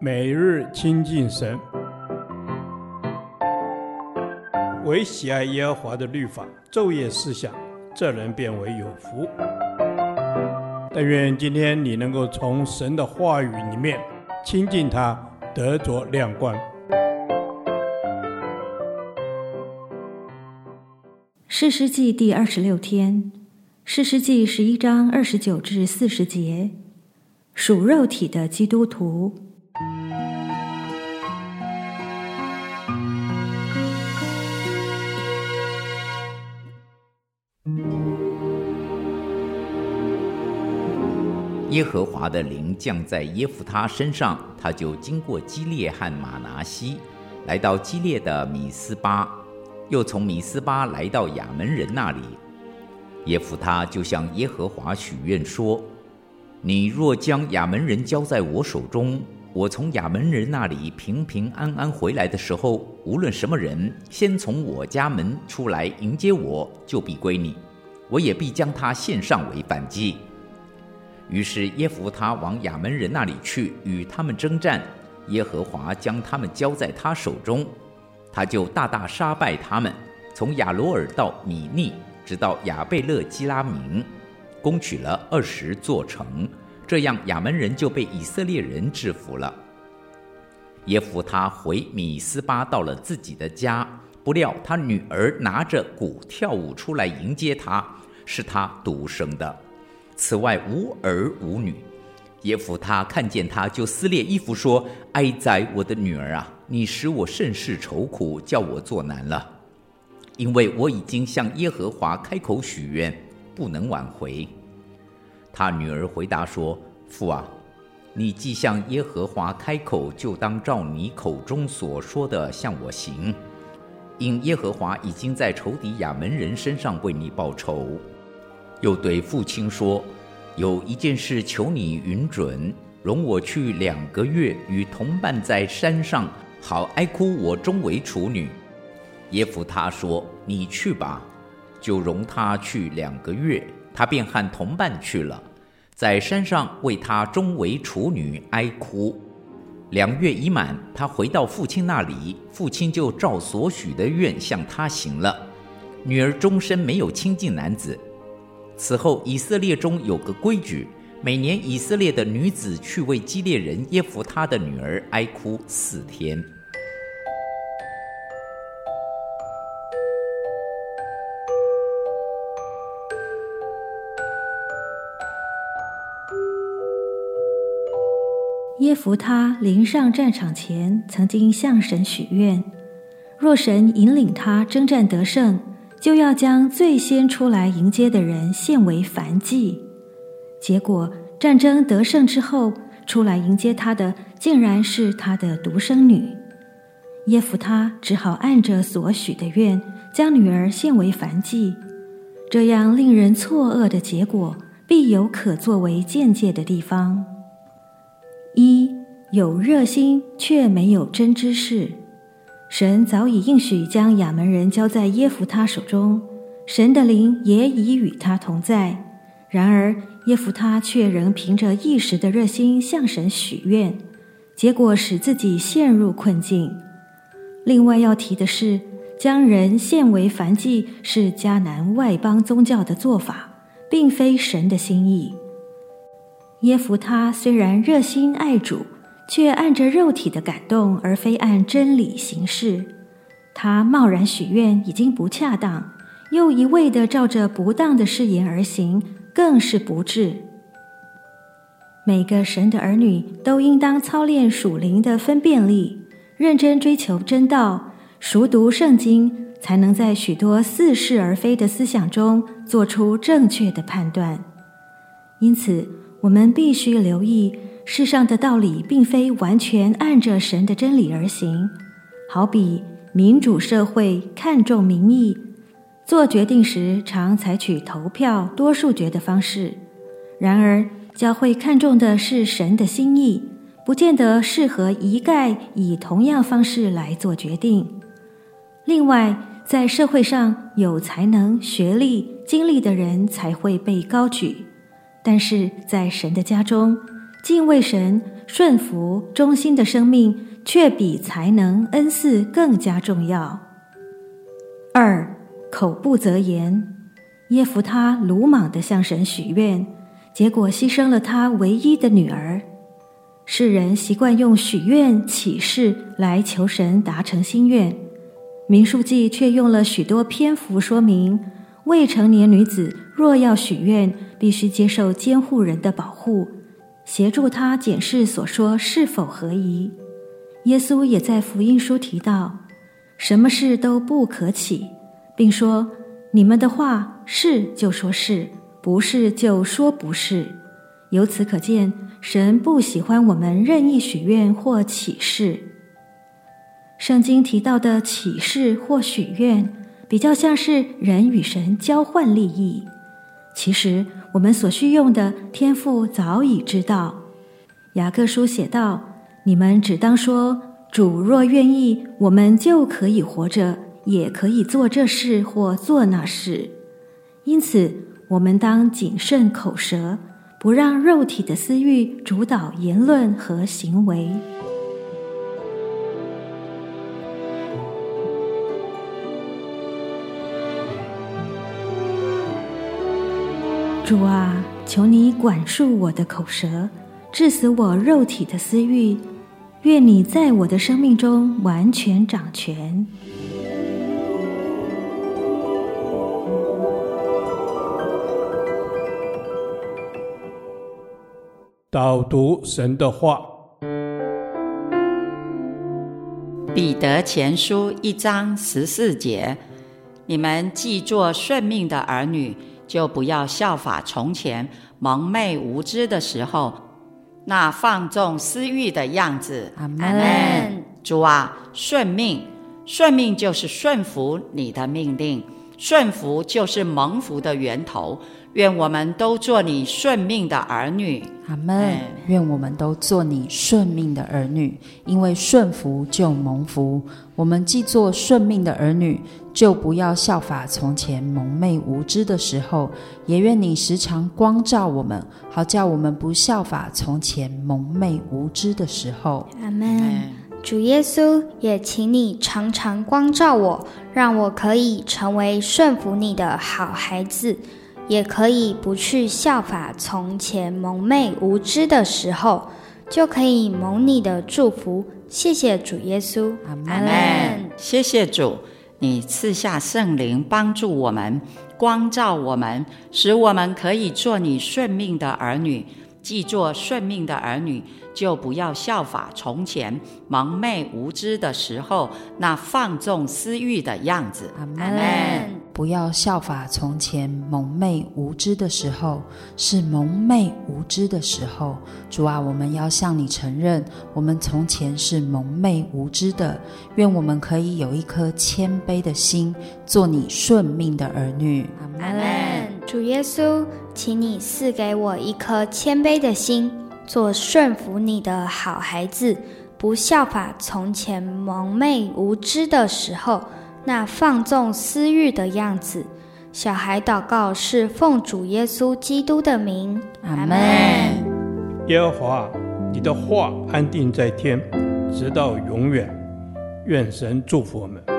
每日亲近神，唯喜爱耶和华的律法，昼夜思想，这人便为有福。但愿今天你能够从神的话语里面亲近他，得着亮光。士师记第二十六天，士师记十一章二十九至四十节，属肉体的基督徒。耶和华的灵降在耶弗他身上，他就经过基列和马拿西，来到基列的米斯巴，又从米斯巴来到亚门人那里。耶弗他就向耶和华许愿说：“你若将亚门人交在我手中，我从亚门人那里平平安安回来的时候，无论什么人先从我家门出来迎接我，就必归你，我也必将他献上为燔祭。”于是耶弗他往亚门人那里去，与他们征战。耶和华将他们交在他手中，他就大大杀败他们，从亚罗尔到米利，直到亚贝勒基拉明，攻取了二十座城。这样亚门人就被以色列人制服了。耶弗他回米斯巴到了自己的家，不料他女儿拿着鼓跳舞出来迎接他，是他独生的。此外无儿无女，耶弗他看见他就撕裂衣服说：“哀哉，我的女儿啊！你使我甚是愁苦，叫我作难了，因为我已经向耶和华开口许愿，不能挽回。”他女儿回答说：“父啊，你既向耶和华开口，就当照你口中所说的向我行，因耶和华已经在仇敌亚门人身上为你报仇。”又对父亲说：“有一件事求你允准，容我去两个月，与同伴在山上，好哀哭我终为处女。”耶弗他说：“你去吧。”就容他去两个月，他便和同伴去了，在山上为他终为处女哀哭。两月已满，他回到父亲那里，父亲就照所许的愿向他行了。女儿终身没有亲近男子。此后，以色列中有个规矩：每年以色列的女子去为基列人耶弗他的女儿哀哭四天。耶弗他临上战场前，曾经向神许愿：若神引领他征战得胜，就要将最先出来迎接的人献为燔祭，结果战争得胜之后，出来迎接他的竟然是他的独生女。耶弗他只好按着所许的愿，将女儿献为燔祭。这样令人错愕的结果，必有可作为见解的地方：一有热心却没有真知识。神早已应许将亚门人交在耶弗他手中，神的灵也已与他同在。然而耶弗他却仍凭着一时的热心向神许愿，结果使自己陷入困境。另外要提的是，将人献为燔祭是迦南外邦宗教的做法，并非神的心意。耶弗他虽然热心爱主。却按着肉体的感动，而非按真理行事。他贸然许愿已经不恰当，又一味地照着不当的誓言而行，更是不智。每个神的儿女都应当操练属灵的分辨力，认真追求真道，熟读圣经，才能在许多似是而非的思想中做出正确的判断。因此，我们必须留意。世上的道理并非完全按着神的真理而行，好比民主社会看重民意，做决定时常采取投票多数决的方式。然而，教会看重的是神的心意，不见得适合一概以同样方式来做决定。另外，在社会上有才能、学历、经历的人才会被高举，但是在神的家中，敬畏神、顺服、忠心的生命，却比才能、恩赐更加重要。二，口不择言，耶弗他鲁莽地向神许愿，结果牺牲了他唯一的女儿。世人习惯用许愿、起誓来求神达成心愿，民书记却用了许多篇幅说明，未成年女子若要许愿，必须接受监护人的保护，协助他检视所说是否合宜。耶稣也在福音书提到。什么事都不可起，并说：“你们的话是就说是，不是就说不是。”由此可见，神不喜欢我们任意许愿或起誓。圣经提到的起誓或许愿，比较像是人与神交换利益。其实，我们所需用的天父早已知道。雅各书写道：“你们只当说。”主若愿意，我们就可以活着，也可以做这事或做那事。因此，我们当谨慎口舌，不让肉体的私欲主导言论和行为。主啊，求你管束我的口舌，治死我肉体的私欲。愿你在我的生命中完全掌权。导读神的话，彼得前书一章十四节：你们既做顺命的儿女，就不要效法从前蒙昧无知的时候。那放纵私欲的样子，阿门。主啊，顺命，顺命就是顺服你的命令，顺服就是蒙福的源头。愿我们都做你顺命的儿女，阿门。愿我们都做你顺命的儿女，因为顺服就蒙福。我们既做顺命的儿女，就不要效法从前蒙昧无知的时候。也愿你时常光照我们，好叫我们不效法从前蒙昧无知的时候。阿门。主耶稣，也请你常常光照我，让我可以成为顺服你的好孩子。也可以不去效法从前蒙昧无知的时候，就可以蒙你的祝福。谢谢主耶稣，阿门。谢谢主，你赐下圣灵帮助我们，光照我们，使我们可以做你顺命的儿女。既做顺命的儿女，就不要效法从前蒙昧无知的时候那放纵私欲的样子。阿门。不要效法从前蒙昧无知的时候，是蒙昧无知的时候。主啊，我们要向你承认，我们从前是蒙昧无知的。愿我们可以有一颗谦卑的心，做你顺命的儿女。阿门。主耶稣，请你赐给我一颗谦卑的心，做顺服你的好孩子，不效法从前蒙昧无知的时候。那放纵私欲的样子，小孩祷告是奉主耶稣基督的名，阿门。耶和华，你的话安定在天，直到永远。愿神祝福我们。